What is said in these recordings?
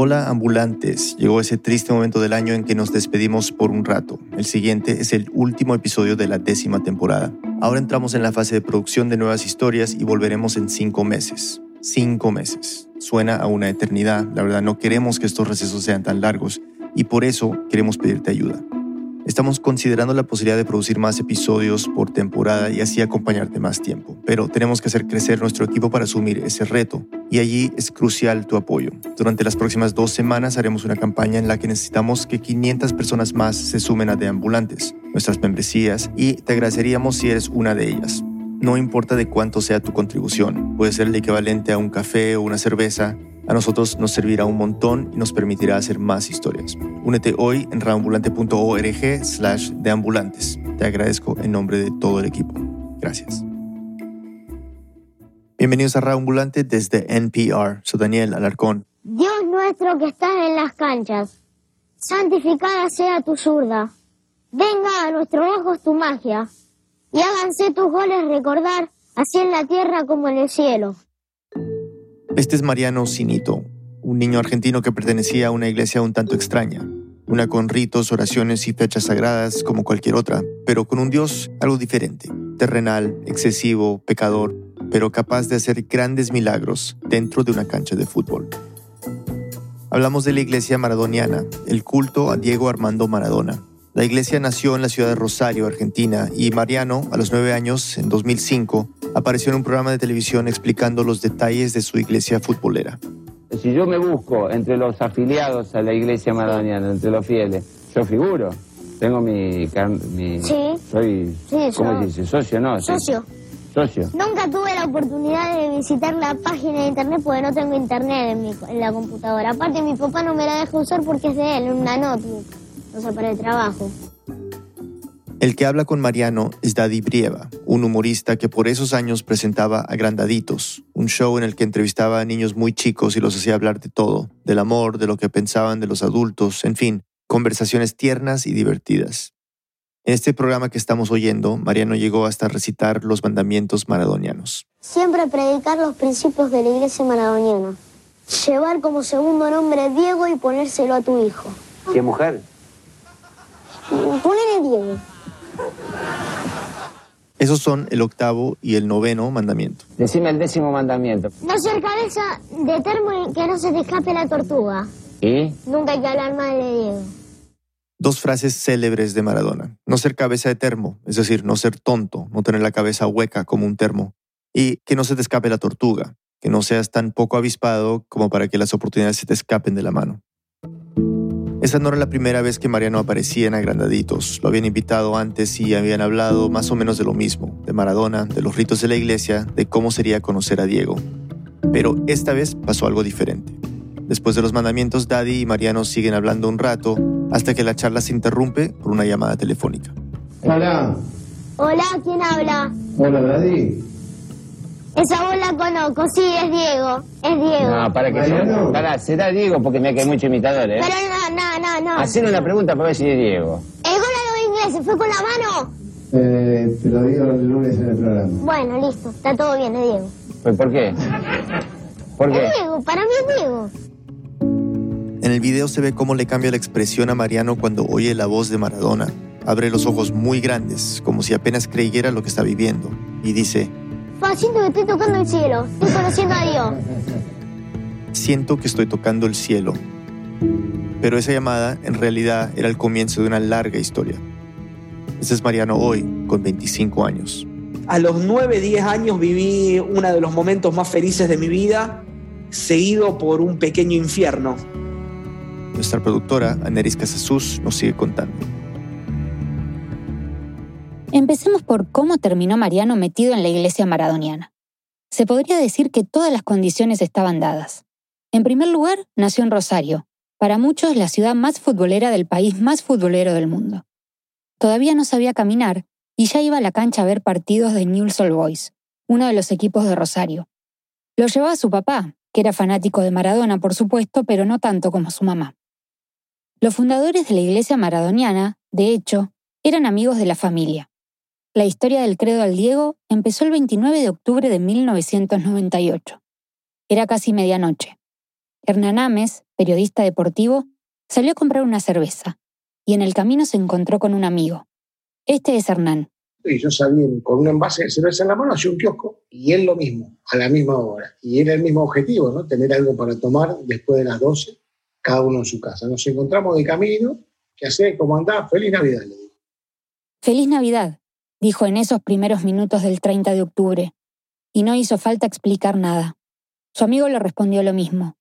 Hola ambulantes, llegó ese triste momento del año en que nos despedimos por un rato. El siguiente es el último episodio de la décima temporada. Ahora entramos en la fase de producción de nuevas historias y volveremos en cinco meses. Cinco meses. Suena a una eternidad, la verdad no queremos que estos recesos sean tan largos y por eso queremos pedirte ayuda. Estamos considerando la posibilidad de producir más episodios por temporada y así acompañarte más tiempo, pero tenemos que hacer crecer nuestro equipo para asumir ese reto y allí es crucial tu apoyo. Durante las próximas dos semanas haremos una campaña en la que necesitamos que 500 personas más se sumen a Deambulantes, nuestras membresías, y te agradeceríamos si eres una de ellas. No importa de cuánto sea tu contribución, puede ser el equivalente a un café o una cerveza, a nosotros nos servirá un montón y nos permitirá hacer más historias. Únete hoy en raambulante.org slash deambulantes. Te agradezco en nombre de todo el equipo. Gracias. Bienvenidos a Raambulante desde NPR. Soy Daniel Alarcón. Dios nuestro que estás en las canchas, santificada sea tu zurda. Venga a nuestros ojos tu magia y háganse tus goles recordar, así en la tierra como en el cielo. Este es Mariano Sinito, un niño argentino que pertenecía a una iglesia un tanto extraña, una con ritos, oraciones y fechas sagradas como cualquier otra, pero con un Dios algo diferente, terrenal, excesivo, pecador, pero capaz de hacer grandes milagros dentro de una cancha de fútbol. Hablamos de la iglesia maradoniana, el culto a Diego Armando Maradona. La iglesia nació en la ciudad de Rosario, Argentina, y Mariano, a los nueve años, en 2005, apareció en un programa de televisión explicando los detalles de su iglesia futbolera. Si yo me busco entre los afiliados a la iglesia maradoniana, entre los fieles, yo figuro. Tengo mi... mi Sí. Soy... Sí, ¿Cómo yo- se dice? ¿Socio no? Socio, Socio. nunca tuve la oportunidad de visitar la página de internet porque no tengo internet en, mi, en la computadora. Aparte, mi papá no me la deja usar porque es de él, una notebook, o sea, para el trabajo. El que habla con Mariano es Daddy Brieva, un humorista que por esos años presentaba Agrandaditos, un show en el que entrevistaba a niños muy chicos y los hacía hablar de todo, del amor, de lo que pensaban de los adultos, en fin, conversaciones tiernas y divertidas. En este programa que estamos oyendo, Mariano llegó hasta recitar los mandamientos maradonianos. Siempre predicar los principios de la iglesia maradoniana. Llevar como segundo nombre Diego y ponérselo a tu hijo. ¿Qué mujer? Ponele Diego. Esos son el octavo y el noveno mandamiento. Decime el décimo mandamiento. No ser cabeza de termo y que no se te escape la tortuga. ¿Y? Nunca hay que hablar mal de Diego. Dos frases célebres de Maradona. No ser cabeza de termo, es decir, no ser tonto, no tener la cabeza hueca como un termo. Y que no se te escape la tortuga, que no seas tan poco avispado como para que las oportunidades se te escapen de la mano. Esa no era la primera vez que Mariano aparecía en Agrandaditos. Lo habían invitado antes y habían hablado más o menos de lo mismo, de Maradona, de los ritos de la iglesia, de cómo sería conocer a Diego. Pero esta vez pasó algo diferente. Después de los mandamientos, Daddy y Mariano siguen hablando un rato hasta que la charla se interrumpe por una llamada telefónica. Hola, Hola, ¿quién habla? hola Daddy. Esa voz la conozco, sí, es Diego. Es Diego. No, para que sea. Para, será Diego porque me que hay mucho imitador, ¿eh? Pero no, no, no, no. Hacer una pregunta para ver si es Diego. El gol a los ingleses fue con la mano. Eh, te lo digo el lunes en el programa. Bueno, listo, está todo bien, es Diego. Pues, ¿Por qué? ¿Por qué? Es Diego, para mí es Diego. En el video se ve cómo le cambia la expresión a Mariano cuando oye la voz de Maradona. Abre los ojos muy grandes, como si apenas creyera lo que está viviendo, y dice, Fa, siento que estoy tocando el cielo. Estoy conociendo a Dios. siento que estoy tocando el cielo. Pero esa llamada en realidad era el comienzo de una larga historia. Este es Mariano hoy, con 25 años. A los 9, 10 años viví uno de los momentos más felices de mi vida, seguido por un pequeño infierno. Nuestra productora, Aneris Casasus, nos sigue contando. Empecemos por cómo terminó Mariano metido en la iglesia maradoniana. Se podría decir que todas las condiciones estaban dadas. En primer lugar, nació en Rosario, para muchos la ciudad más futbolera del país más futbolero del mundo. Todavía no sabía caminar y ya iba a la cancha a ver partidos de Newell's Old Boys, uno de los equipos de Rosario. Lo llevaba su papá, que era fanático de Maradona, por supuesto, pero no tanto como su mamá. Los fundadores de la iglesia maradoniana, de hecho, eran amigos de la familia. La historia del credo al Diego empezó el 29 de octubre de 1998. Era casi medianoche. Hernán Ames, periodista deportivo, salió a comprar una cerveza y en el camino se encontró con un amigo. Este es Hernán. Y yo salí con un envase de cerveza en la mano hacia un kiosco y él lo mismo, a la misma hora. Y era el mismo objetivo, ¿no? Tener algo para tomar después de las 12, cada uno en su casa. Nos encontramos de camino, ¿qué hace? ¿Cómo andás? Feliz Navidad, le digo. Feliz Navidad, dijo en esos primeros minutos del 30 de octubre, y no hizo falta explicar nada. Su amigo le respondió lo mismo.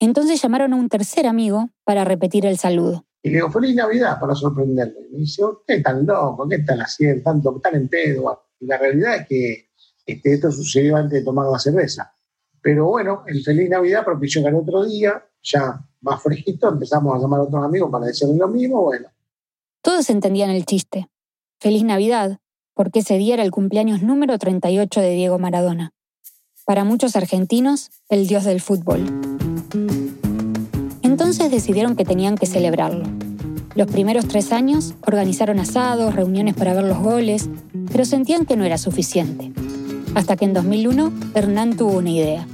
Entonces llamaron a un tercer amigo para repetir el saludo. Y le digo, feliz Navidad para sorprenderle. Y me dice, ¿qué tan loco? ¿Qué están haciendo? Tanto, tan en pedo. Y la realidad es que este, esto sucedió antes de tomar la cerveza. Pero bueno, el feliz Navidad propició que el otro día, ya más fresquito, empezamos a llamar a otros amigos para decirle lo mismo. Bueno. Todos entendían el chiste. Feliz Navidad, porque ese día era el cumpleaños número 38 de Diego Maradona. Para muchos argentinos, el dios del fútbol. Entonces decidieron que tenían que celebrarlo. Los primeros tres años organizaron asados, reuniones para ver los goles, pero sentían que no era suficiente. Hasta que en 2001 Hernán tuvo una idea.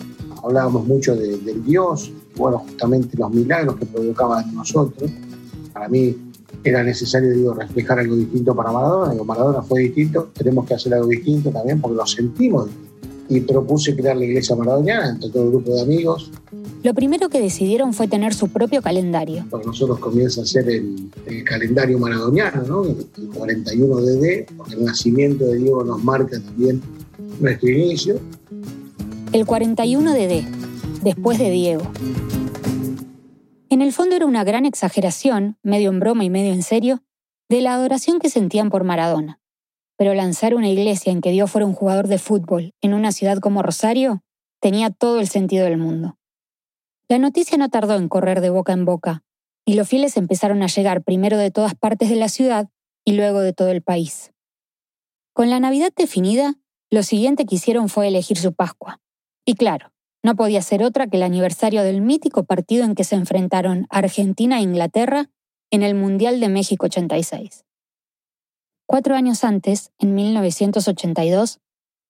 Hablábamos mucho del Dios, bueno, justamente los milagros que provocaban en nosotros. Para mí era necesario digo, reflejar algo distinto para Maradona. Digo, Maradona fue distinto, tenemos que hacer algo distinto también porque lo sentimos. Y propuse crear la iglesia maradoniana entre todo el grupo de amigos. Lo primero que decidieron fue tener su propio calendario. Para nosotros comienza a ser el, calendario maradoniano, ¿no? el 41 DD, porque el nacimiento de Diego nos marca también nuestro inicio. El 41 DD, después de Diego. En el fondo era una gran exageración, medio en broma y medio en serio, de la adoración que sentían por Maradona. Pero lanzar una iglesia en que Dios fuera un jugador de fútbol en una ciudad como Rosario tenía todo el sentido del mundo. La noticia no tardó en correr de boca en boca, y los fieles empezaron a llegar primero de todas partes de la ciudad y luego de todo el país. Con la Navidad definida, lo siguiente que hicieron fue elegir su Pascua. Y claro, no podía ser otra que el aniversario del mítico partido en que se enfrentaron Argentina e Inglaterra en el Mundial de México 86. Cuatro años antes, en 1982,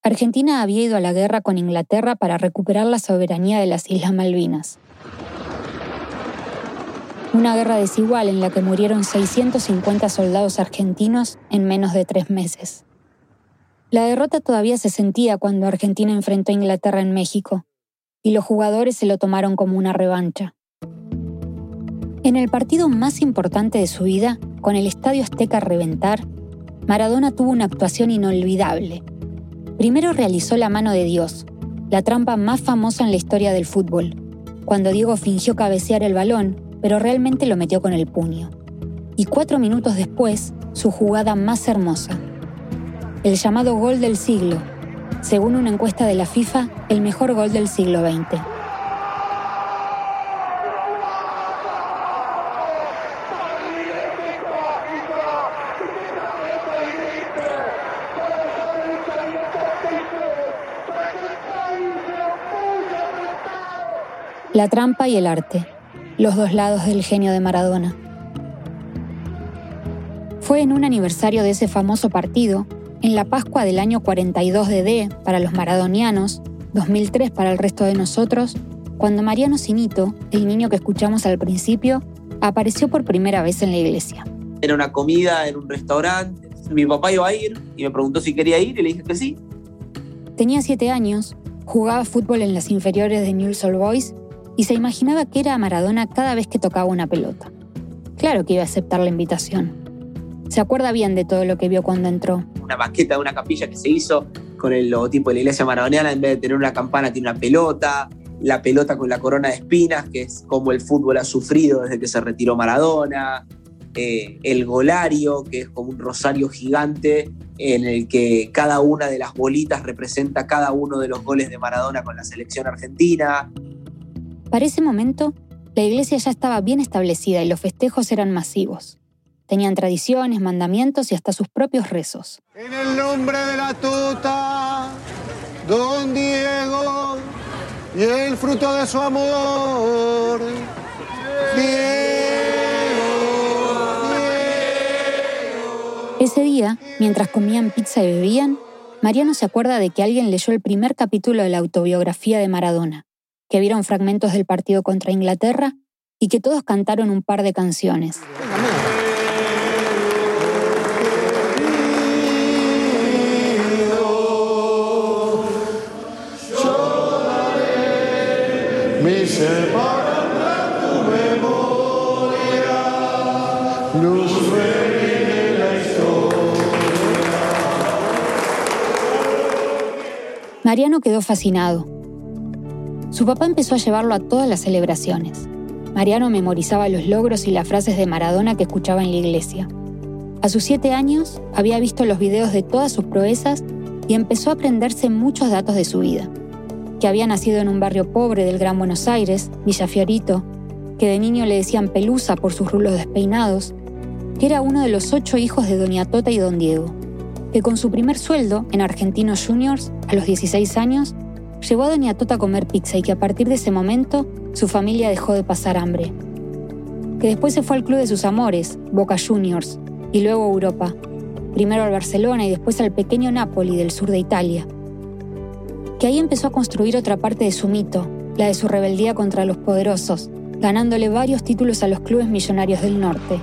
Argentina había ido a la guerra con Inglaterra para recuperar la soberanía de las Islas Malvinas. Una guerra desigual en la que murieron 650 soldados argentinos en menos de tres meses. La derrota todavía se sentía cuando Argentina enfrentó a Inglaterra en México, y los jugadores se lo tomaron como una revancha. En el partido más importante de su vida, con el Estadio Azteca a reventar, Maradona tuvo una actuación inolvidable. Primero realizó la mano de Dios, la trampa más famosa en la historia del fútbol, cuando Diego fingió cabecear el balón pero realmente lo metió con el puño. Y cuatro minutos después, su jugada más hermosa. El llamado gol del siglo, según una encuesta de la FIFA, el mejor gol del siglo XX. La trampa y el arte los dos lados del genio de Maradona. Fue en un aniversario de ese famoso partido, en la Pascua del año 42 de D para los maradonianos, 2003 para el resto de nosotros, cuando Mariano Sinito, el niño que escuchamos al principio, apareció por primera vez en la iglesia. Era una comida en un restaurante, mi papá iba a ir y me preguntó si quería ir y le dije que sí. Tenía siete años, jugaba fútbol en las inferiores de Newell's Old Boys y se imaginaba que era Maradona cada vez que tocaba una pelota. Claro que iba a aceptar la invitación. Se acuerda bien de todo lo que vio cuando entró. Una maqueta de una capilla que se hizo con el logotipo de la iglesia maradoniana, en vez de tener una campana, tiene una pelota, la pelota con la corona de espinas, que es como el fútbol ha sufrido desde que se retiró Maradona, eh, el golario, que es como un rosario gigante en el que cada una de las bolitas representa cada uno de los goles de Maradona con la selección argentina, para ese momento, la iglesia ya estaba bien establecida y los festejos eran masivos. Tenían tradiciones, mandamientos y hasta sus propios rezos. En el nombre de la tuta, don Diego, y el fruto de su amor, Ese día, mientras comían pizza y bebían, Mariano se acuerda de que alguien leyó el primer capítulo de la autobiografía de Maradona que vieron fragmentos del partido contra Inglaterra y que todos cantaron un par de canciones. Mariano quedó fascinado. Su papá empezó a llevarlo a todas las celebraciones. Mariano memorizaba los logros y las frases de Maradona que escuchaba en la iglesia. A sus siete años había visto los videos de todas sus proezas y empezó a aprenderse muchos datos de su vida. Que había nacido en un barrio pobre del Gran Buenos Aires, Villa Fiorito, que de niño le decían Pelusa por sus rulos despeinados, que era uno de los ocho hijos de Doña Tota y Don Diego, que con su primer sueldo en Argentinos Juniors, a los 16 años, llevó a Doña Tota a comer pizza y que a partir de ese momento su familia dejó de pasar hambre. Que después se fue al club de sus amores, Boca Juniors, y luego a Europa, primero al Barcelona y después al pequeño Napoli del sur de Italia. Que ahí empezó a construir otra parte de su mito, la de su rebeldía contra los poderosos, ganándole varios títulos a los clubes millonarios del norte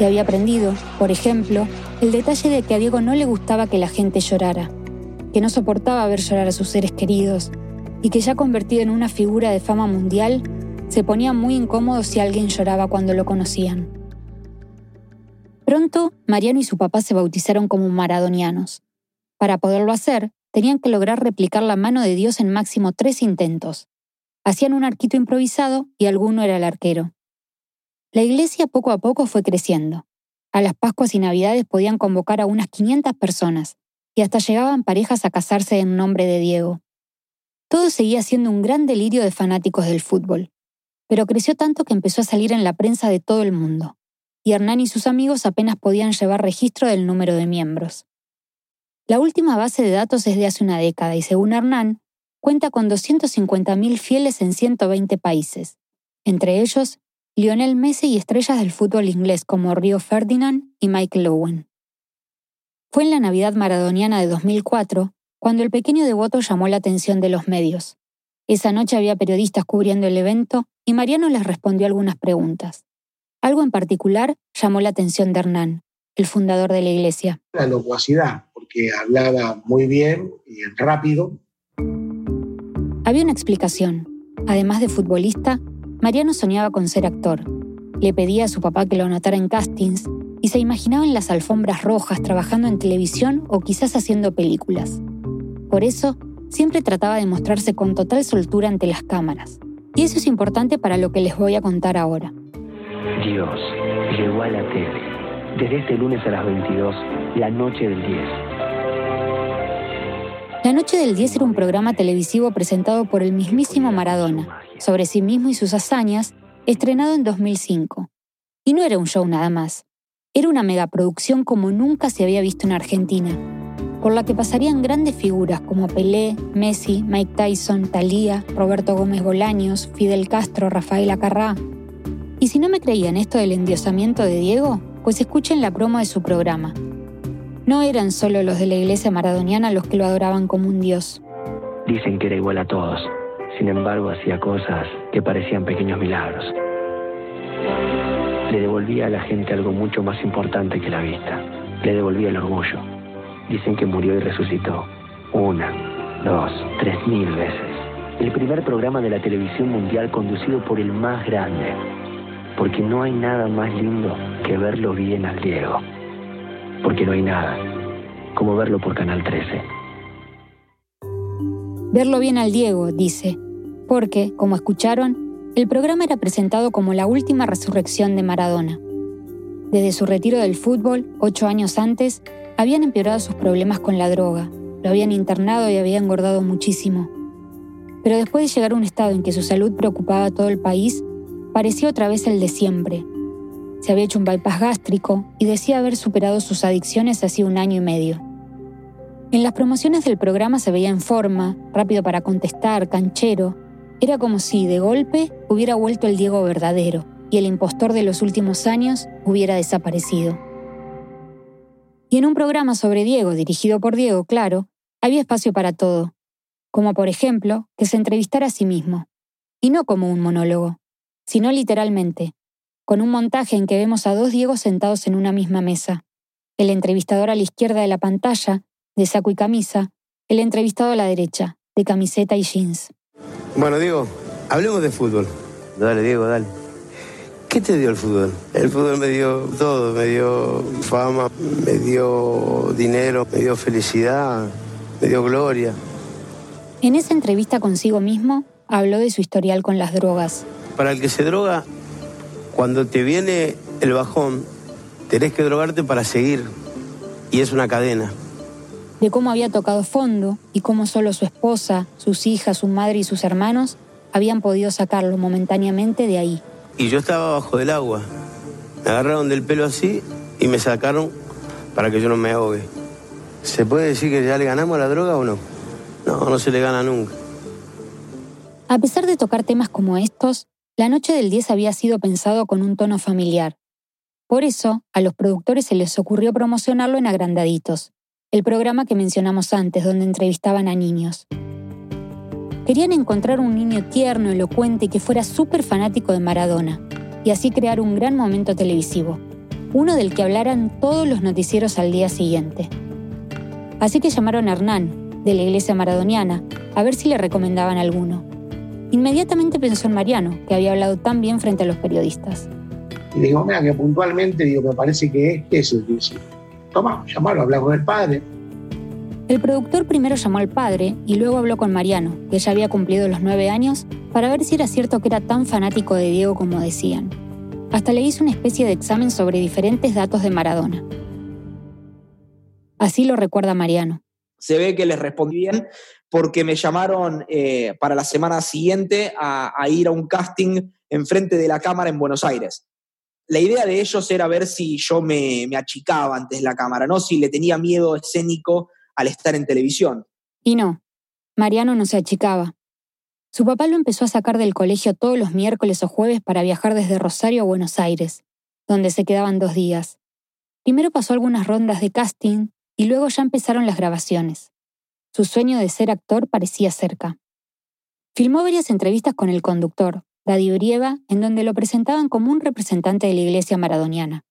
que había aprendido, por ejemplo, el detalle de que a Diego no le gustaba que la gente llorara, que no soportaba ver llorar a sus seres queridos y que ya convertido en una figura de fama mundial, se ponía muy incómodo si alguien lloraba cuando lo conocían. Pronto, Mariano y su papá se bautizaron como maradonianos. Para poderlo hacer, tenían que lograr replicar la mano de Dios en máximo tres intentos. Hacían un arquito improvisado y alguno era el arquero. La iglesia poco a poco fue creciendo. A las Pascuas y Navidades podían convocar a unas 500 personas y hasta llegaban parejas a casarse en nombre de Diego. Todo seguía siendo un gran delirio de fanáticos del fútbol, pero creció tanto que empezó a salir en la prensa de todo el mundo, y Hernán y sus amigos apenas podían llevar registro del número de miembros. La última base de datos es de hace una década y según Hernán, cuenta con 250.000 fieles en 120 países, entre ellos Lionel Messi y estrellas del fútbol inglés como Rio Ferdinand y Michael Owen. Fue en la Navidad maradoniana de 2004 cuando el pequeño devoto llamó la atención de los medios. Esa noche había periodistas cubriendo el evento y Mariano les respondió algunas preguntas. Algo en particular llamó la atención de Hernán, el fundador de la iglesia. La locuacidad, porque hablaba muy bien y rápido. Había una explicación. Además de futbolista, Mariano soñaba con ser actor. Le pedía a su papá que lo anotara en castings y se imaginaba en las alfombras rojas trabajando en televisión o quizás haciendo películas. Por eso, siempre trataba de mostrarse con total soltura ante las cámaras. Y eso es importante para lo que les voy a contar ahora. Dios llegó a la tele. Desde este lunes a las 22, la noche del 10. La Noche del 10 era un programa televisivo presentado por el mismísimo Maradona, sobre sí mismo y sus hazañas, estrenado en 2005. Y no era un show nada más, era una megaproducción como nunca se había visto en Argentina, por la que pasarían grandes figuras como Pelé, Messi, Mike Tyson, Thalía, Roberto Gómez Bolaños, Fidel Castro, Rafael Acarrá. Y si no me creían esto del endiosamiento de Diego, pues escuchen la promo de su programa. No eran solo los de la iglesia maradoniana los que lo adoraban como un dios. Dicen que era igual a todos, sin embargo, hacía cosas que parecían pequeños milagros. Le devolvía a la gente algo mucho más importante que la vista. Le devolvía el orgullo. Dicen que murió y resucitó. Una, dos, tres mil veces. El primer programa de la televisión mundial conducido por el más grande. Porque no hay nada más lindo que verlo bien al Diego. Porque no hay nada como verlo por Canal 13. Verlo bien al Diego, dice, porque, como escucharon, el programa era presentado como la última resurrección de Maradona. Desde su retiro del fútbol, ocho años antes, habían empeorado sus problemas con la droga, lo habían internado y había engordado muchísimo. Pero después de llegar a un estado en que su salud preocupaba a todo el país, parecía otra vez el de siempre. Se había hecho un bypass gástrico y decía haber superado sus adicciones hace un año y medio. En las promociones del programa se veía en forma, rápido para contestar, canchero, era como si, de golpe, hubiera vuelto el Diego verdadero y el impostor de los últimos años hubiera desaparecido. Y en un programa sobre Diego, dirigido por Diego, claro, había espacio para todo. como por ejemplo que se entrevistara a sí mismo, y no como un monólogo, sino literalmente, con un montaje en que vemos a dos Diegos sentados en una misma mesa, el entrevistador a la izquierda de la pantalla, de saco y camisa, el entrevistado a la derecha, de camiseta y jeans. Bueno, Diego, hablemos de fútbol. Dale, Diego, dale. ¿Qué te dio el fútbol? El fútbol me dio todo, me dio fama, me dio dinero, me dio felicidad, me dio gloria. En esa entrevista consigo mismo, habló de su historial con las drogas. Para el que se droga, cuando te viene el bajón, tenés que drogarte para seguir. Y es una cadena. De cómo había tocado fondo y cómo solo su esposa, sus hijas, su madre y sus hermanos habían podido sacarlo momentáneamente de ahí. Y yo estaba bajo del agua. Me agarraron del pelo así y me sacaron para que yo no me ahogue. ¿Se puede decir que ya le ganamos a la droga o no? No, no se le gana nunca. A pesar de tocar temas como estos, la noche del 10 había sido pensado con un tono familiar. Por eso, a los productores se les ocurrió promocionarlo en Agrandaditos, el programa que mencionamos antes, donde entrevistaban a niños. Querían encontrar un niño tierno, elocuente y que fuera súper fanático de Maradona, y así crear un gran momento televisivo, uno del que hablaran todos los noticieros al día siguiente. Así que llamaron a Hernán, de la iglesia maradoniana, a ver si le recomendaban alguno. Inmediatamente pensó en Mariano, que había hablado tan bien frente a los periodistas. Y digo, mira, que puntualmente, digo, me parece que este es el que Toma, llamalo, hablar con el padre. El productor primero llamó al padre y luego habló con Mariano, que ya había cumplido los nueve años, para ver si era cierto que era tan fanático de Diego como decían. Hasta le hizo una especie de examen sobre diferentes datos de Maradona. Así lo recuerda Mariano. Se ve que les respondí bien porque me llamaron eh, para la semana siguiente a, ir a un casting enfrente de la cámara en Buenos Aires la idea de ellos era ver si yo me, me achicaba antes la cámara, no si le tenía miedo escénico al estar en televisión. Y no, Mariano no se achicaba. Su papá lo empezó a sacar del colegio todos los miércoles o jueves para viajar desde Rosario a Buenos Aires, donde se quedaban dos días. Primero pasó algunas rondas de casting y luego ya empezaron las grabaciones. Su sueño de ser actor parecía cerca. Filmó varias entrevistas con el conductor, Daddy Brieva, en donde lo presentaban como un representante de la iglesia maradoniana.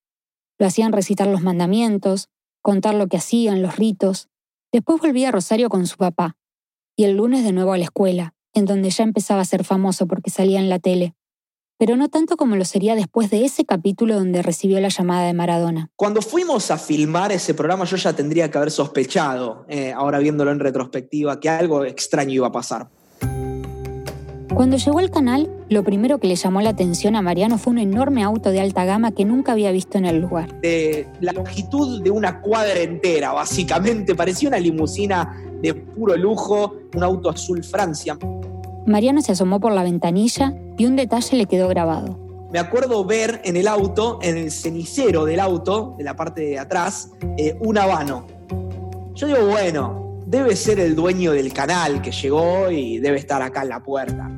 Lo hacían recitar los mandamientos, contar lo que hacían, los ritos. Después volvía a Rosario con su papá. Y el lunes de nuevo a la escuela, en donde ya empezaba a ser famoso porque salía en la tele. Pero no tanto como lo sería después de ese capítulo donde recibió la llamada de Maradona. Cuando fuimos a filmar ese programa yo ya tendría que haber sospechado, eh, ahora viéndolo en retrospectiva, que algo extraño iba a pasar. Cuando llegó al canal, lo primero que le llamó la atención a Mariano fue un enorme auto de alta gama que nunca había visto en el lugar. De la longitud de una cuadra entera, básicamente. Parecía una limusina de puro lujo, un auto azul Francia. Mariano se asomó por la ventanilla y un detalle le quedó grabado. Me acuerdo ver en el auto, en el cenicero del auto, de la parte de atrás, eh, un habano. Yo digo, bueno, debe ser el dueño del canal que llegó y debe estar acá en la puerta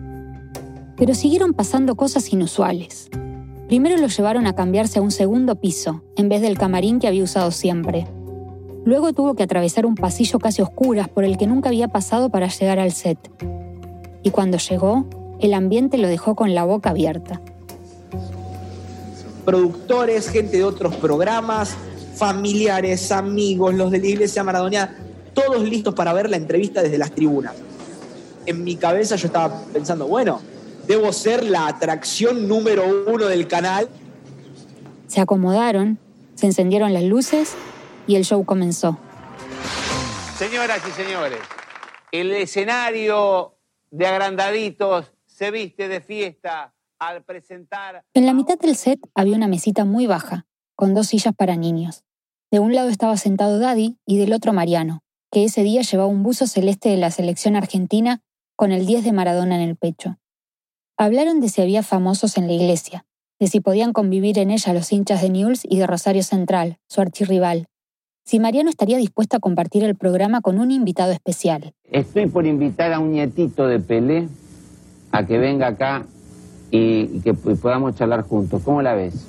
pero siguieron pasando cosas inusuales. Primero lo llevaron a cambiarse a un segundo piso, en vez del camarín que había usado siempre. Luego tuvo que atravesar un pasillo casi oscuras por el que nunca había pasado para llegar al set. Y cuando llegó, el ambiente lo dejó con la boca abierta. Productores, gente de otros programas, familiares, amigos, los de la iglesia maradoniana, todos listos para ver la entrevista desde las tribunas. En mi cabeza yo estaba pensando, bueno, debo ser la atracción número uno del canal. Se acomodaron, se encendieron las luces y el show comenzó. Señoras y señores, el escenario de agrandaditos se viste de fiesta al presentar... En la mitad del set había una mesita muy baja, con dos sillas para niños. De un lado estaba sentado Daddy y del otro Mariano, que ese día llevaba un buzo celeste de la selección argentina con el 10 de Maradona en el pecho. Hablaron de si había famosos en la iglesia, de si podían convivir en ella los hinchas de Newell's y de Rosario Central, su archirrival, si Mariano estaría dispuesto a compartir el programa con un invitado especial. Estoy por invitar a un nietito de Pelé a que venga acá y, que podamos charlar juntos. ¿Cómo la ves?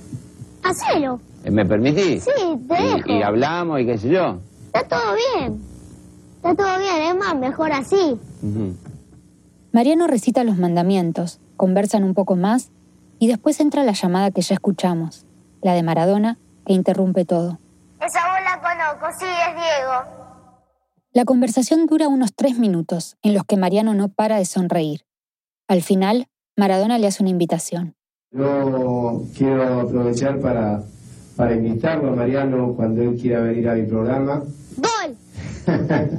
Hacelo. ¿Me permitís? Sí, te dejo. Y, y hablamos y qué sé yo. Está todo bien. Está todo bien, es más, mejor así. Mariano recita los mandamientos, conversan un poco más y después entra la llamada que ya escuchamos, la de Maradona, que interrumpe todo. Esa voz la conozco, sí, es Diego. La conversación dura unos tres minutos, en los que Mariano no para de sonreír. Al final, Maradona le hace una invitación. Yo quiero aprovechar para, para invitarlo a Mariano cuando él quiera venir a mi programa. ¡Gol!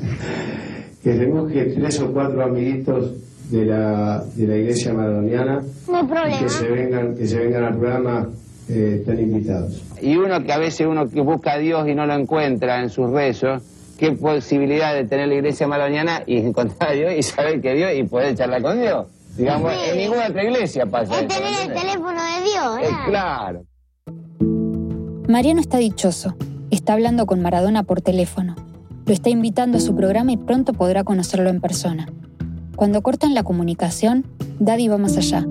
que se busque tres o cuatro amiguitos de la, de la iglesia maradoniana No hay problema. que se vengan, que se vengan al programa, eh, están invitados. Y uno que a veces uno que busca a Dios y no lo encuentra en sus rezos, qué posibilidad de tener la iglesia maradoniana y encontrar a Dios y saber que Dios y poder charlar con Dios. Digamos, Sí. en ninguna otra iglesia pasa Es tener el teléfono de Dios, Eh, ¿eh? claro. Mariano está dichoso. Está hablando con Maradona por teléfono. Lo está invitando a su programa y pronto podrá conocerlo en persona. Cuando cortan la comunicación, Daddy va más allá.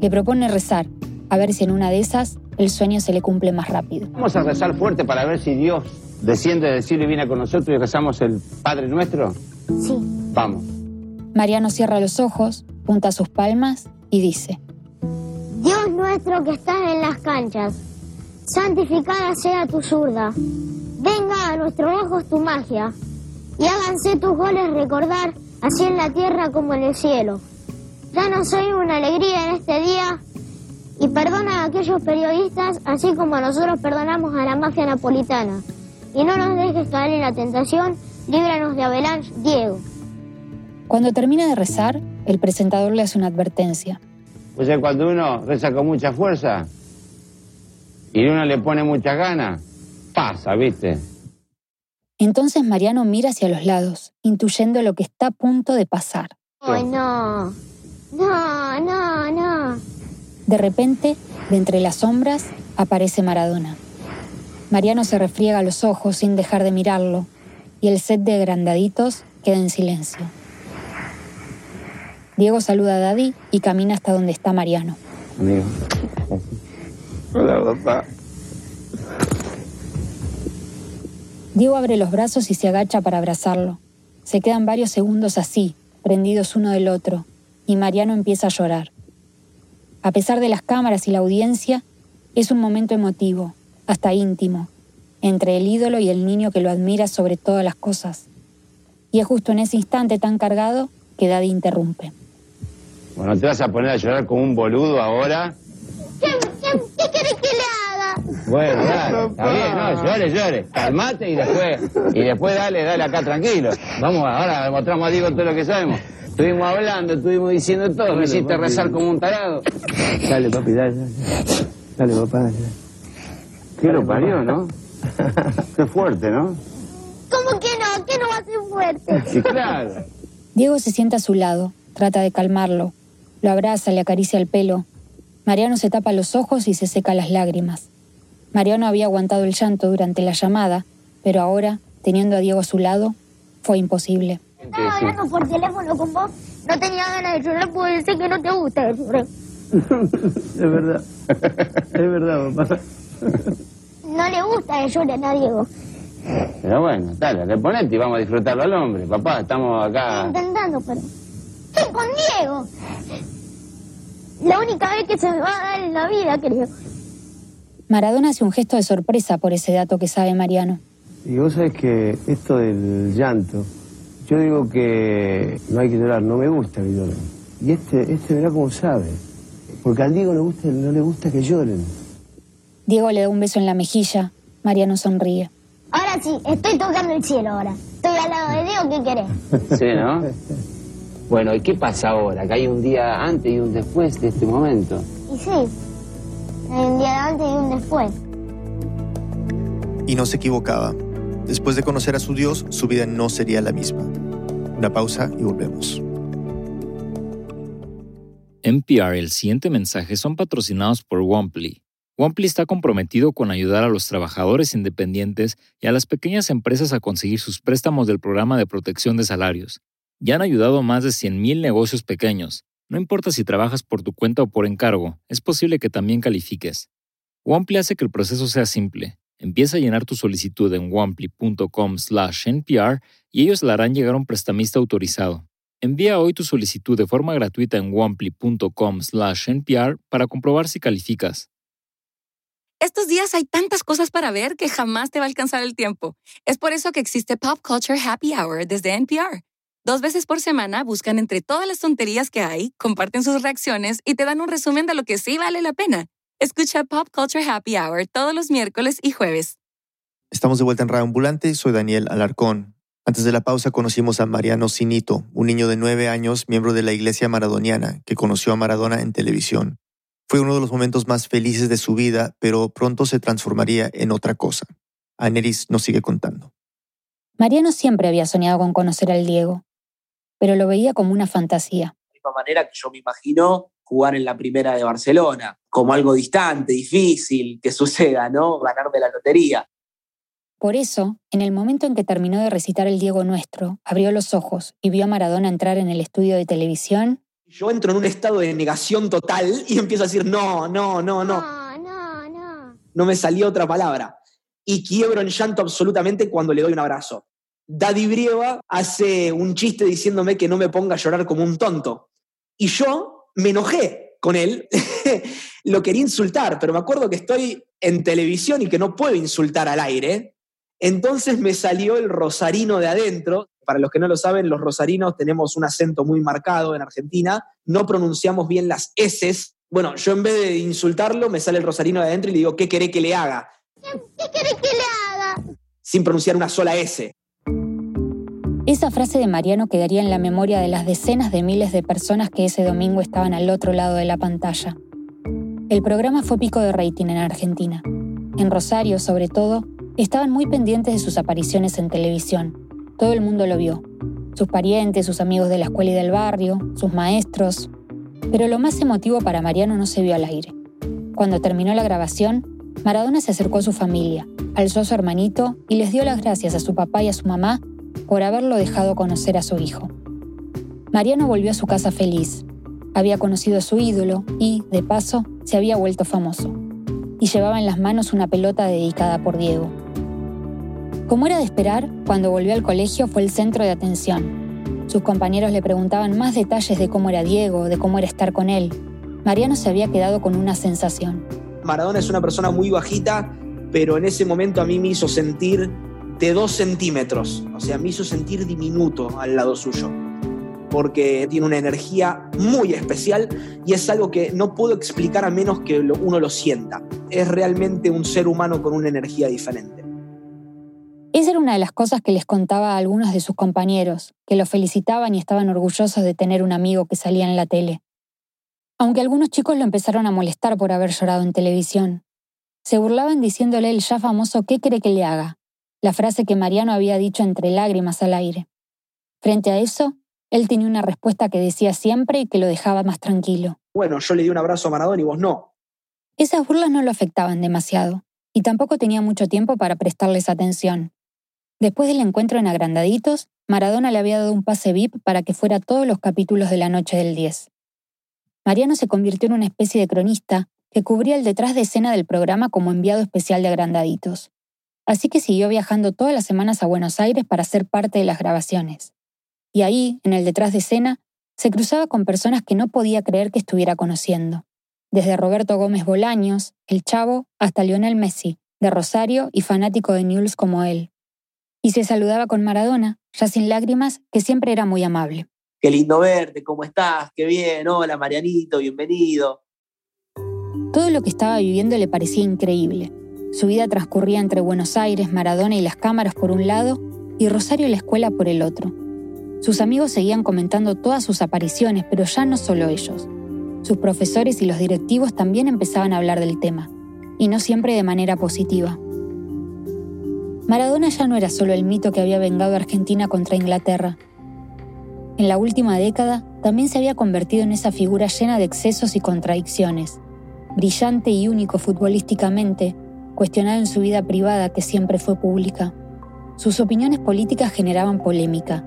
Le propone rezar, a ver si en una de esas el sueño se le cumple más rápido. Vamos a rezar fuerte para ver si Dios desciende del cielo y viene con nosotros y rezamos el Padre Nuestro. Sí. Vamos. Mariano cierra los ojos, punta sus palmas y dice, Dios nuestro que estás en las canchas, santificada sea tu zurda. Venga a nuestros ojos tu magia, y háganse tus goles recordar, así en la tierra como en el cielo. Danos hoy una alegría en este día, y perdona a aquellos periodistas, así como nosotros perdonamos a la mafia napolitana. Y no nos dejes caer en la tentación, líbranos de Avalanche, Diego. Cuando termina de rezar, el presentador le hace una advertencia. O sea, cuando uno reza con mucha fuerza y uno le pone muchas ganas, pasa, ¿viste? Entonces Mariano mira hacia los lados, intuyendo lo que está a punto de pasar. Ay, no. No, no, no. De repente, de entre las sombras, aparece Maradona. Mariano se refriega los ojos sin dejar de mirarlo, y el set de agrandaditos queda en silencio. Diego saluda a Daddy y camina hasta donde está Mariano. Amigo. Hola, papá. Diego abre los brazos y se agacha para abrazarlo. Se quedan varios segundos así, prendidos uno del otro, y Mariano empieza a llorar. A pesar de las cámaras y la audiencia, es un momento emotivo, hasta íntimo, entre el ídolo y el niño que lo admira sobre todas las cosas. Y es justo en ese instante tan cargado que Daddy interrumpe. Bueno, te vas a poner a llorar como un boludo ahora. ¿Qué, qué, qué querés que le? Bueno, dale, está bien, no, llore, llore. Calmate y después, y después dale, dale acá tranquilo. Vamos, ahora demostramos a Diego todo lo que sabemos. Estuvimos hablando, estuvimos diciendo todo, me hiciste rezar como un tarado. Dale, papi, dale, dale. Dale, papá, dale. ¿Qué lo parió, no? Qué fuerte, ¿no? ¿Cómo que no? ¿Qué no va a ser fuerte? Sí, claro. Diego se sienta a su lado, trata de calmarlo, lo abraza, le acaricia el pelo. Mariano se tapa los ojos y se seca las lágrimas. Mariano había aguantado el llanto durante la llamada, pero ahora, teniendo a Diego a su lado, fue imposible. Estaba hablando por teléfono con vos, no tenía ganas de llorar porque sé que no te gusta llore. Es verdad. Es verdad, papá. No le gusta que llore a Diego. Pero bueno, dale, reponete y vamos a disfrutarlo al hombre. Papá, estamos Estoy acá. intentando, pero... ¡Estoy con Diego! La única vez que se me va a dar en la vida, creo. Maradona hace un gesto de sorpresa por ese dato que sabe Mariano. Y vos sabés que esto del llanto, yo digo que no hay que llorar, no me gusta que lloren. Y este, este verá cómo sabe. Porque al Diego le gusta, no le gusta que lloren. Diego le da un beso en la mejilla. Mariano sonríe. Ahora sí, estoy tocando el cielo ahora. Estoy al lado de Diego, ¿qué querés? Sí, ¿no? Bueno, ¿y qué pasa ahora? Que hay un día antes y un después de este momento. Y sí, hay un día antes y un después. Y no se equivocaba. Después de conocer a su Dios, su vida no sería la misma. Una pausa y volvemos. NPR y el siguiente mensaje son patrocinados por Womply. Womply está comprometido con ayudar a los trabajadores independientes y a las pequeñas empresas a conseguir sus préstamos del programa de protección de salarios. Ya han ayudado a más de 100.000 negocios pequeños. No importa si trabajas por tu cuenta o por encargo, es posible que también califiques. Womply hace que el proceso sea simple. Empieza a llenar tu solicitud en womply.com/npr y ellos la harán llegar a un prestamista autorizado. Envía hoy tu solicitud de forma gratuita en womply.com/npr para comprobar si calificas. Estos días hay tantas cosas para ver que jamás te va a alcanzar el tiempo. Es por eso que existe Pop Culture Happy Hour desde NPR. Dos veces por semana buscan entre todas las tonterías que hay, comparten sus reacciones y te dan un resumen de lo que sí vale la pena. Escucha Pop Culture Happy Hour todos los miércoles y jueves. Estamos de vuelta en Radio Ambulante, soy Daniel Alarcón. Antes de la pausa conocimos a Mariano Sinito, un niño de nueve años, miembro de la Iglesia Maradoniana, que conoció a Maradona en televisión. Fue uno de los momentos más felices de su vida, pero pronto se transformaría en otra cosa. Aneris nos sigue contando. Mariano siempre había soñado con conocer al Diego, pero lo veía como una fantasía. De la misma manera que yo me imagino jugar en la primera de Barcelona, como algo distante, difícil, que suceda, ¿no? Ganarme la lotería. Por eso, en el momento en que terminó de recitar el Diego Nuestro, abrió los ojos y vio a Maradona entrar en el estudio de televisión yo entro en un estado de negación total y empiezo a decir, no, no, no, no. No, no, no. No me salió otra palabra. Y quiebro en llanto absolutamente cuando le doy un abrazo. Daddy Brieva hace un chiste diciéndome que no me ponga a llorar como un tonto. Y yo me enojé con él. Lo quería insultar, pero me acuerdo que estoy en televisión y que no puedo insultar al aire. Entonces me salió el rosarino de adentro para los que no lo saben, los rosarinos tenemos un acento muy marcado en Argentina, no pronunciamos bien las S. Bueno, yo en vez de insultarlo, me sale el rosarino de adentro y le digo, ¿qué querés que le haga? ¿Qué querés que le haga? Sin pronunciar una sola S. Esa frase de Mariano quedaría en la memoria de las decenas de miles de personas que ese domingo estaban al otro lado de la pantalla. El programa fue pico de rating en Argentina. En Rosario, sobre todo, estaban muy pendientes de sus apariciones en televisión. Todo el mundo lo vio. Sus parientes, sus amigos de la escuela y del barrio, sus maestros. Pero lo más emotivo para Mariano no se vio al aire. Cuando terminó la grabación, Maradona se acercó a su familia, alzó a su hermanito y les dio las gracias a su papá y a su mamá por haberlo dejado conocer a su hijo. Mariano volvió a su casa feliz. Había conocido a su ídolo y, de paso, se había vuelto famoso. Y llevaba en las manos una pelota dedicada por Diego. Como era de esperar, cuando volvió al colegio fue el centro de atención. Sus compañeros le preguntaban más detalles de cómo era Diego, de cómo era estar con él. Mariano se había quedado con una sensación. Maradona es una persona muy bajita, pero en ese momento a mí me hizo sentir de dos centímetros, o sea, me hizo sentir diminuto al lado suyo, porque tiene una energía muy especial y es algo que no puedo explicar a menos que uno lo sienta. Es realmente un ser humano con una energía diferente. Esa era una de las cosas que les contaba a algunos de sus compañeros, que lo felicitaban y estaban orgullosos de tener un amigo que salía en la tele. Aunque algunos chicos lo empezaron a molestar por haber llorado en televisión. Se burlaban diciéndole el ya famoso ¿qué cree que le haga? La frase que Mariano había dicho entre lágrimas al aire. Frente a eso, él tenía una respuesta que decía siempre y que lo dejaba más tranquilo. Bueno, yo le di un abrazo a Maradona y vos no. Esas burlas no lo afectaban demasiado, y tampoco tenía mucho tiempo para prestarles atención. Después del encuentro en Agrandaditos, Maradona le había dado un pase VIP para que fuera todos los capítulos de la noche del 10. Mariano se convirtió en una especie de cronista que cubría el detrás de escena del programa como enviado especial de Agrandaditos. Así que siguió viajando todas las semanas a Buenos Aires para ser parte de las grabaciones. Y ahí, en el detrás de escena, se cruzaba con personas que no podía creer que estuviera conociendo. Desde Roberto Gómez Bolaños, el Chavo, hasta Lionel Messi, de Rosario y fanático de Newell's como él y se saludaba con Maradona, ya sin lágrimas, que siempre era muy amable. Qué lindo verte, ¿cómo estás? Qué bien, hola Marianito, bienvenido. Todo lo que estaba viviendo le parecía increíble. Su vida transcurría entre Buenos Aires, Maradona y las cámaras por un lado y Rosario y la escuela por el otro. Sus amigos seguían comentando todas sus apariciones, pero ya no solo ellos. Sus profesores y los directivos también empezaban a hablar del tema, y no siempre de manera positiva. Maradona ya no era solo el mito que había vengado a Argentina contra Inglaterra. En la última década también se había convertido en esa figura llena de excesos y contradicciones, brillante y único futbolísticamente, cuestionado en su vida privada que siempre fue pública. Sus opiniones políticas generaban polémica.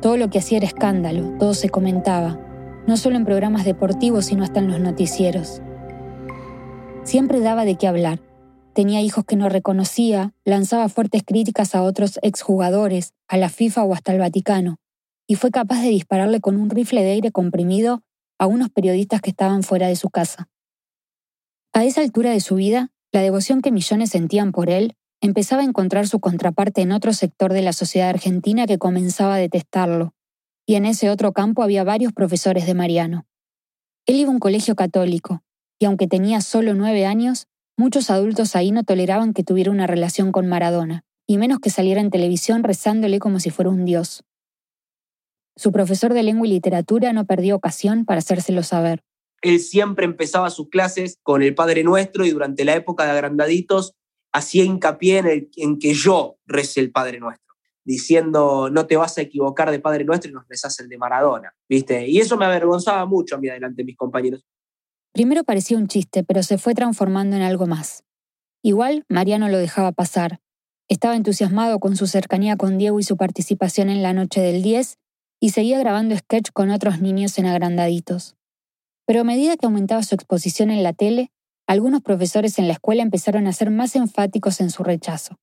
Todo lo que hacía era escándalo, todo se comentaba, no solo en programas deportivos, sino hasta en los noticieros. Siempre daba de qué hablar, tenía hijos que no reconocía, lanzaba fuertes críticas a otros exjugadores, a la FIFA o hasta el Vaticano, y fue capaz de dispararle con un rifle de aire comprimido a unos periodistas que estaban fuera de su casa. A esa altura de su vida, la devoción que millones sentían por él empezaba a encontrar su contraparte en otro sector de la sociedad argentina que comenzaba a detestarlo, y en ese otro campo había varios profesores de Mariano. Él iba a un colegio católico, y aunque tenía solo nueve años, muchos adultos ahí no toleraban que tuviera una relación con Maradona, y menos que saliera en televisión rezándole como si fuera un dios. Su profesor de lengua y literatura no perdió ocasión para hacérselo saber. Él siempre empezaba sus clases con el Padre Nuestro y durante la época de agrandaditos hacía hincapié en, en que yo rece el Padre Nuestro, diciendo no te vas a equivocar de Padre Nuestro y nos rezás el de Maradona, ¿viste? Y eso me avergonzaba mucho a mí adelante mis compañeros. Primero parecía un chiste, pero se fue transformando en algo más. Igual, Mariano lo dejaba pasar. Estaba entusiasmado con su cercanía con Diego y su participación en la noche del 10 y seguía grabando sketch con otros niños en agrandaditos. Pero a medida que aumentaba su exposición en la tele, algunos profesores en la escuela empezaron a ser más enfáticos en su rechazo.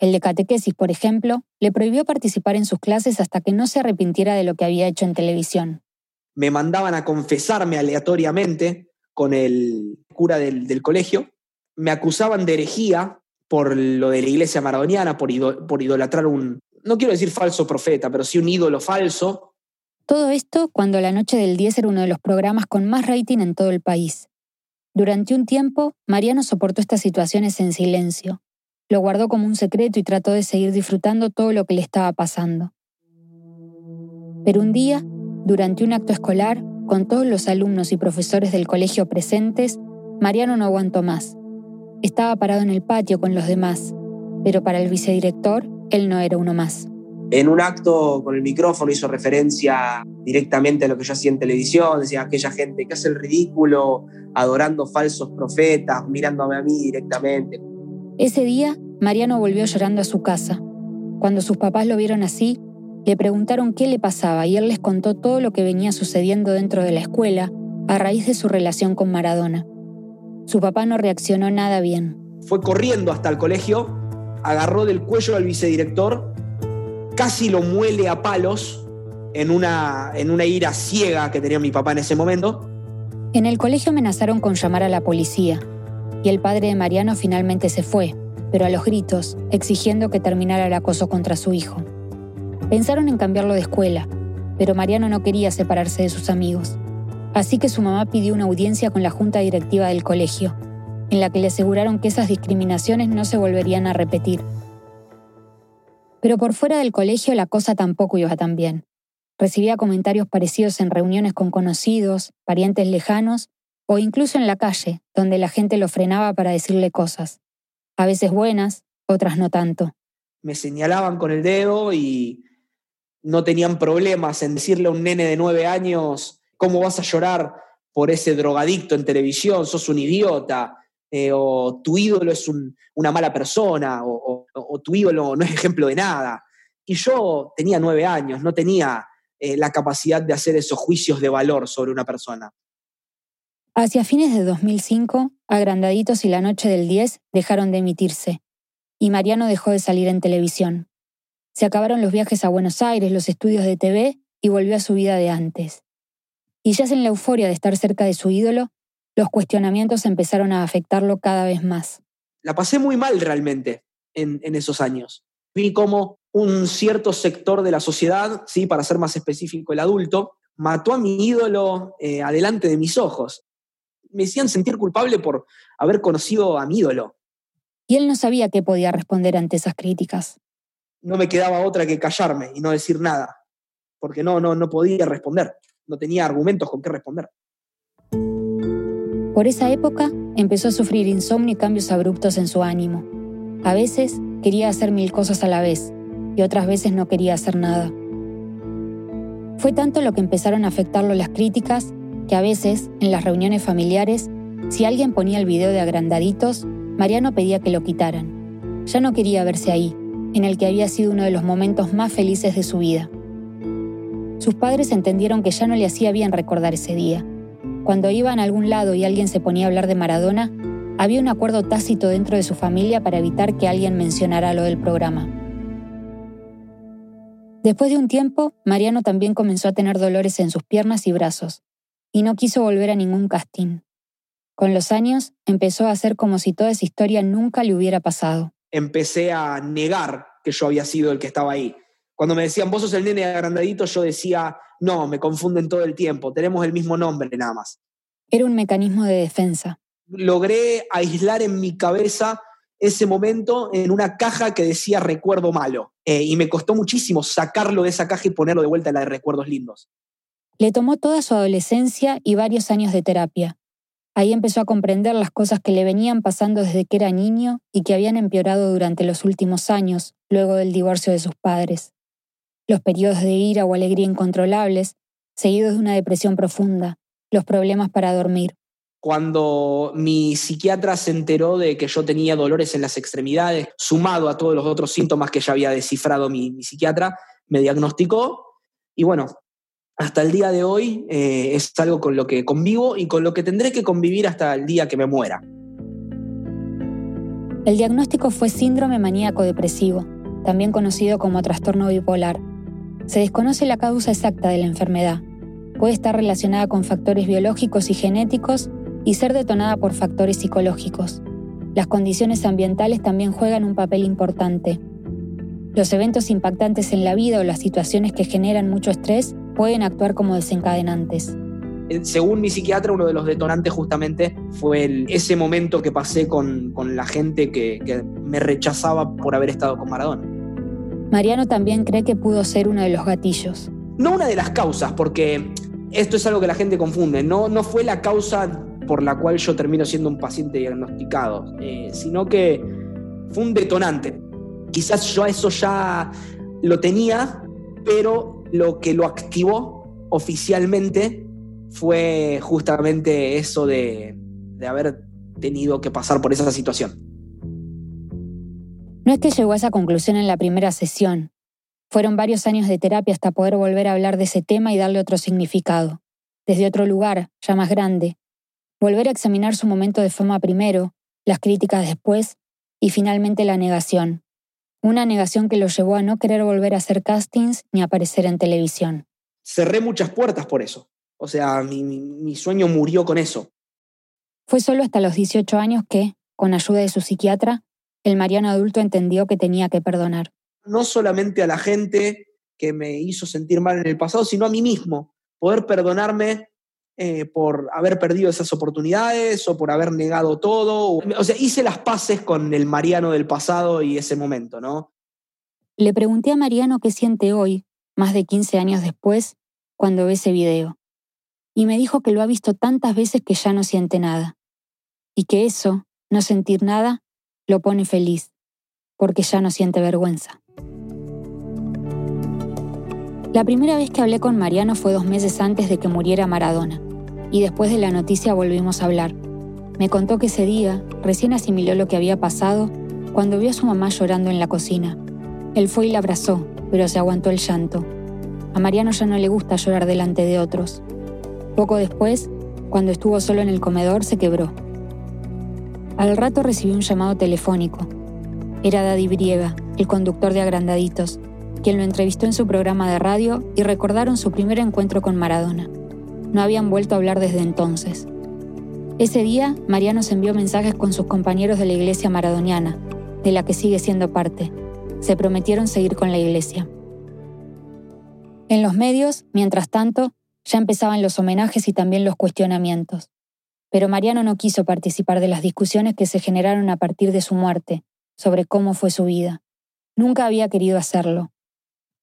El de catequesis, por ejemplo, le prohibió participar en sus clases hasta que no se arrepintiera de lo que había hecho en televisión. Me mandaban a confesarme aleatoriamente con el cura del, del colegio. Me acusaban de herejía por lo de la iglesia maradoniana, por, por idolatrar un, no quiero decir falso profeta, pero sí un ídolo falso. Todo esto cuando La Noche del 10 era uno de los programas con más rating en todo el país. Durante un tiempo, Mariano soportó estas situaciones en silencio. Lo guardó como un secreto y trató de seguir disfrutando todo lo que le estaba pasando. Pero un día, durante un acto escolar, con todos los alumnos y profesores del colegio presentes, Mariano no aguantó más. Estaba parado en el patio con los demás, pero para el vicedirector él no era uno más. En un acto con el micrófono hizo referencia directamente a lo que yo hacía en televisión, decía aquella gente que hace el ridículo, adorando falsos profetas, mirándome a mí directamente. Ese día, Mariano volvió llorando a su casa. Cuando sus papás lo vieron así, le preguntaron qué le pasaba y él les contó todo lo que venía sucediendo dentro de la escuela a raíz de su relación con Maradona. Su papá no reaccionó nada bien. Fue corriendo hasta el colegio agarró del cuello al vicedirector, casi lo muele a palos en una, en una ira ciega que tenía mi papá en ese momento. En el colegio amenazaron con llamar a la policía y el padre de Mariano finalmente se fue, pero a los gritos, exigiendo que terminara el acoso contra su hijo. Pensaron en cambiarlo de escuela, pero Mariano no quería separarse de sus amigos. Así que su mamá pidió una audiencia con la junta directiva del colegio en la que le aseguraron que esas discriminaciones no se volverían a repetir. Pero por fuera del colegio la cosa tampoco iba tan bien. Recibía comentarios parecidos en reuniones con conocidos, parientes lejanos o incluso en la calle, donde la gente lo frenaba para decirle cosas. A veces buenas, otras no tanto. Me señalaban con el dedo y no tenían problemas en decirle a un nene de nueve años, ¿cómo vas a llorar por ese drogadicto en televisión? Sos un idiota. Eh, o tu ídolo es una mala persona, tu ídolo no es ejemplo de nada. Y yo tenía nueve años, no tenía eh, la capacidad de hacer esos juicios de valor sobre una persona. Hacia fines de 2005, Agrandaditos y La Noche del 10 dejaron de emitirse, y Mariano dejó de salir en televisión. Se acabaron los viajes a Buenos Aires, los estudios de TV, y volvió a su vida de antes. Y ya en la euforia de estar cerca de su ídolo, los cuestionamientos empezaron a afectarlo cada vez más. La pasé muy mal realmente en, esos años. Vi cómo un cierto sector de la sociedad, sí, para ser más específico, el adulto, mató a mi ídolo eh, adelante de mis ojos. Me hacían sentir culpable por haber conocido a mi ídolo. Y él no sabía qué podía responder ante esas críticas. No me quedaba otra que callarme y no decir nada, porque no, no, no podía responder, no tenía argumentos con qué responder. Por esa época empezó a sufrir insomnio y cambios abruptos en su ánimo. A veces quería hacer mil cosas a la vez y otras veces no quería hacer nada. Fue tanto lo que empezaron a afectarlo las críticas que a veces, en las reuniones familiares, si alguien ponía el video de agrandaditos, Mariano pedía que lo quitaran. Ya no quería verse ahí, en el que había sido uno de los momentos más felices de su vida. Sus padres entendieron que ya no le hacía bien recordar ese día cuando iban a algún lado y alguien se ponía a hablar de Maradona, había un acuerdo tácito dentro de su familia para evitar que alguien mencionara lo del programa. Después de un tiempo, Mariano también comenzó a tener dolores en sus piernas y brazos, y no quiso volver a ningún casting. Con los años, empezó a hacer como si toda esa historia nunca le hubiera pasado. Empecé a negar que yo había sido el que estaba ahí. Cuando me decían, vos sos el nene agrandadito, yo decía, no, me confunden todo el tiempo, tenemos el mismo nombre nada más. Era un mecanismo de defensa. Logré aislar en mi cabeza ese momento en una caja que decía recuerdo malo. Eh, y me costó muchísimo sacarlo de esa caja y ponerlo de vuelta en la de recuerdos lindos. Le tomó toda su adolescencia y varios años de terapia. Ahí empezó a comprender las cosas que le venían pasando desde que era niño y que habían empeorado durante los últimos años, luego del divorcio de sus padres. Los periodos de ira o alegría incontrolables, seguidos de una depresión profunda, los problemas para dormir. Cuando mi psiquiatra se enteró de que yo tenía dolores en las extremidades, sumado a todos los otros síntomas que ya había descifrado mi, psiquiatra, me diagnosticó y bueno, hasta el día de hoy eh, es algo con lo que convivo y con lo que tendré que convivir hasta el día que me muera. El diagnóstico fue síndrome maníaco depresivo, también conocido como trastorno bipolar. Se desconoce la causa exacta de la enfermedad. Puede estar relacionada con factores biológicos y genéticos y ser detonada por factores psicológicos. Las condiciones ambientales también juegan un papel importante. Los eventos impactantes en la vida o las situaciones que generan mucho estrés pueden actuar como desencadenantes. Eh, según mi psiquiatra, uno de los detonantes justamente fue ese momento que pasé con, la gente que, que me rechazaba por haber estado con Maradona. Mariano también cree que pudo ser uno de los gatillos. No una de las causas, porque esto es algo que la gente confunde. No, no fue la causa por la cual yo termino siendo un paciente diagnosticado, eh, sino que fue un detonante. Quizás yo eso ya lo tenía, pero lo que lo activó oficialmente fue justamente eso de, haber tenido que pasar por esa situación. No es que llegó a esa conclusión en la primera sesión. Fueron varios años de terapia hasta poder volver a hablar de ese tema y darle otro significado. Desde otro lugar, ya más grande. Volver a examinar su momento de fama primero, las críticas después y finalmente la negación. Una negación que lo llevó a no querer volver a hacer castings ni aparecer en televisión. Cerré muchas puertas por eso. O sea, mi, sueño murió con eso. Fue solo hasta los 18 años que, con ayuda de su psiquiatra, el Mariano adulto entendió que tenía que perdonar. No solamente a la gente que me hizo sentir mal en el pasado, sino a mí mismo. Poder perdonarme eh, por haber perdido esas oportunidades o por haber negado todo. O sea, hice las paces con el Mariano del pasado y ese momento, ¿no? Le pregunté a Mariano qué siente hoy, más de 15 años después, cuando ve ese video. Y me dijo que lo ha visto tantas veces que ya no siente nada. Y que eso, no sentir nada, lo pone feliz, porque ya no siente vergüenza. La primera vez que hablé con Mariano fue dos meses antes de que muriera Maradona y después de la noticia volvimos a hablar. Me contó que ese día recién asimiló lo que había pasado cuando vio a su mamá llorando en la cocina. Él fue y la abrazó, pero se aguantó el llanto. A Mariano ya no le gusta llorar delante de otros. Poco después, cuando estuvo solo en el comedor, se quebró. Al rato recibió un llamado telefónico. Era Daddy Briega, el conductor de Agrandaditos, quien lo entrevistó en su programa de radio y recordaron su primer encuentro con Maradona. No habían vuelto a hablar desde entonces. Ese día, Mariano se envió mensajes con sus compañeros de la iglesia maradoniana, de la que sigue siendo parte. Se prometieron seguir con la iglesia. En los medios, mientras tanto, ya empezaban los homenajes y también los cuestionamientos. Pero Mariano no quiso participar de las discusiones que se generaron a partir de su muerte, sobre cómo fue su vida. Nunca había querido hacerlo.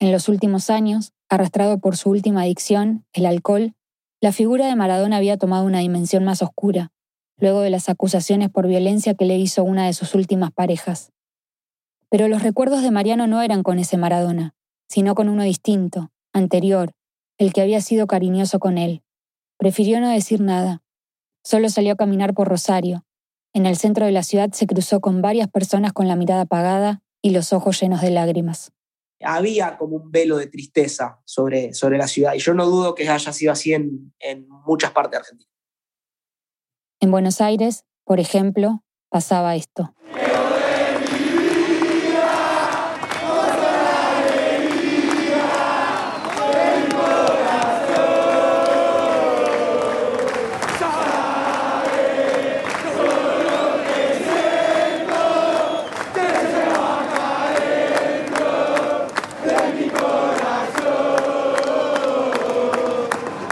En los últimos años, arrastrado por su última adicción, el alcohol, la figura de Maradona había tomado una dimensión más oscura, luego de las acusaciones por violencia que le hizo una de sus últimas parejas. Pero los recuerdos de Mariano no eran con ese Maradona, sino con uno distinto, anterior, el que había sido cariñoso con él. Prefirió no decir nada. Solo salió a caminar por Rosario. En el centro de la ciudad se cruzó con varias personas con la mirada apagada y los ojos llenos de lágrimas había como un velo de tristeza sobre, sobre la ciudad y yo no dudo que haya sido así en, en muchas partes de Argentina. En Buenos Aires, por ejemplo, pasaba esto.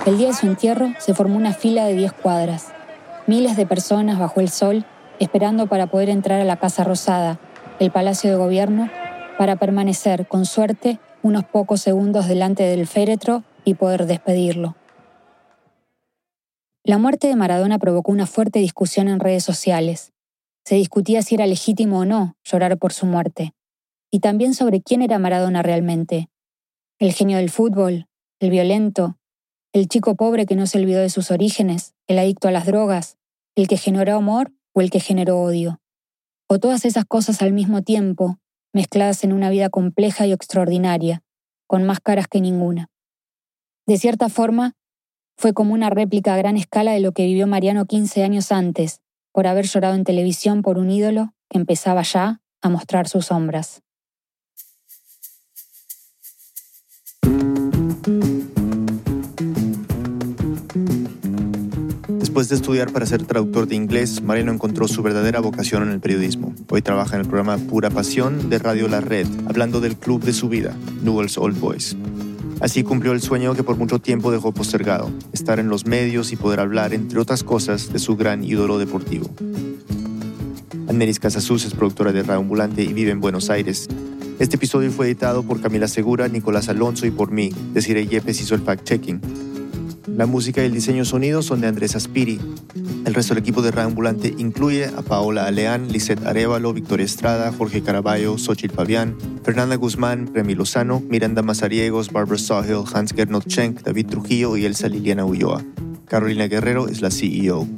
El día de su entierro se formó una fila de 10 cuadras. Miles de personas bajo el sol esperando para poder entrar a la Casa Rosada, el Palacio de Gobierno, para permanecer, con suerte, unos pocos segundos delante del féretro y poder despedirlo. La muerte de Maradona provocó una fuerte discusión en redes sociales. Se discutía si era legítimo o no llorar por su muerte, y también sobre quién era Maradona realmente. El genio del fútbol, el violento, el chico pobre que no se olvidó de sus orígenes, el adicto a las drogas, el que generó amor o el que generó odio. O todas esas cosas al mismo tiempo, mezcladas en una vida compleja y extraordinaria, con más caras que ninguna. De cierta forma, fue como una réplica a gran escala de lo que vivió Mariano 15 años antes, por haber llorado en televisión por un ídolo que empezaba ya a mostrar sus sombras. Después de estudiar para ser traductor de inglés, Mariano encontró su verdadera vocación en el periodismo. Hoy trabaja en el programa Pura Pasión de Radio La Red, hablando del club de su vida, Newell's Old Boys. Así cumplió el sueño que por mucho tiempo dejó postergado, estar en los medios y poder hablar, entre otras cosas, de su gran ídolo deportivo. Aneris Casasus es productora de Radio Ambulante y vive en Buenos Aires. Este episodio fue editado por Camila Segura, Nicolás Alonso y por mí. Desiree Yepes hizo el fact-checking. La música y el diseño sonido son de Andrés Aspiri. El resto del equipo de Ambulante incluye a Paola Aleán, Lisette Arevalo, Victoria Estrada, Jorge Caraballo, Xochitl Pavián, Fernanda Guzmán, Remy Lozano, Miranda Mazariegos, Barbara Sawhill, Hans Gernot Schenk, David Trujillo y Elsa Liliana Ulloa. Carolina Guerrero es la CEO.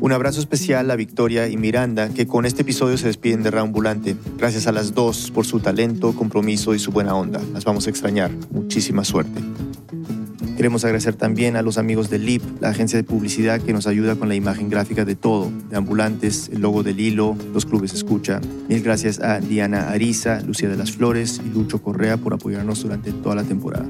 Un abrazo especial a Victoria y Miranda, que con este episodio se despiden de Ambulante. Gracias a las dos por su talento, compromiso y su buena onda. Las vamos a extrañar. Muchísima suerte. Queremos agradecer también a los amigos de LIP, la agencia de publicidad que nos ayuda con la imagen gráfica de todo, de ambulantes, el logo del hilo, los clubes escucha. Mil gracias a Diana Ariza, Lucía de las Flores y Lucho Correa por apoyarnos durante toda la temporada.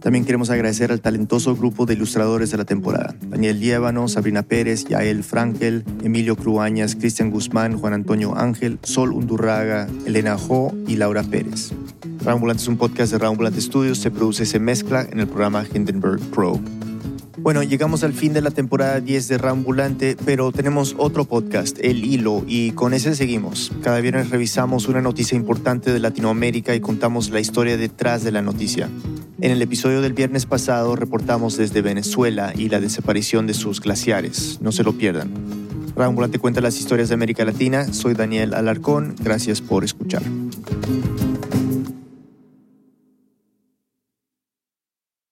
También queremos agradecer al talentoso grupo de ilustradores de la temporada. Daniel Liévano, Sabrina Pérez, Yael Frankel, Emilio Cruañas, Cristian Guzmán, Juan Antonio Ángel, Sol Undurraga, Elena Jo y Laura Pérez. Rambulante es un podcast de Rambulante Studios, se produce y se mezcla en el programa Hindenburg Pro. Bueno, llegamos al fin de la temporada 10 de Rambulante, pero tenemos otro podcast, El Hilo, y con ese seguimos. Cada viernes revisamos una noticia importante de Latinoamérica y contamos la historia detrás de la noticia. En el episodio del viernes pasado reportamos desde Venezuela y la desaparición de sus glaciares. No se lo pierdan. Rambulante cuenta las historias de América Latina. Soy Daniel Alarcón. Gracias por escuchar.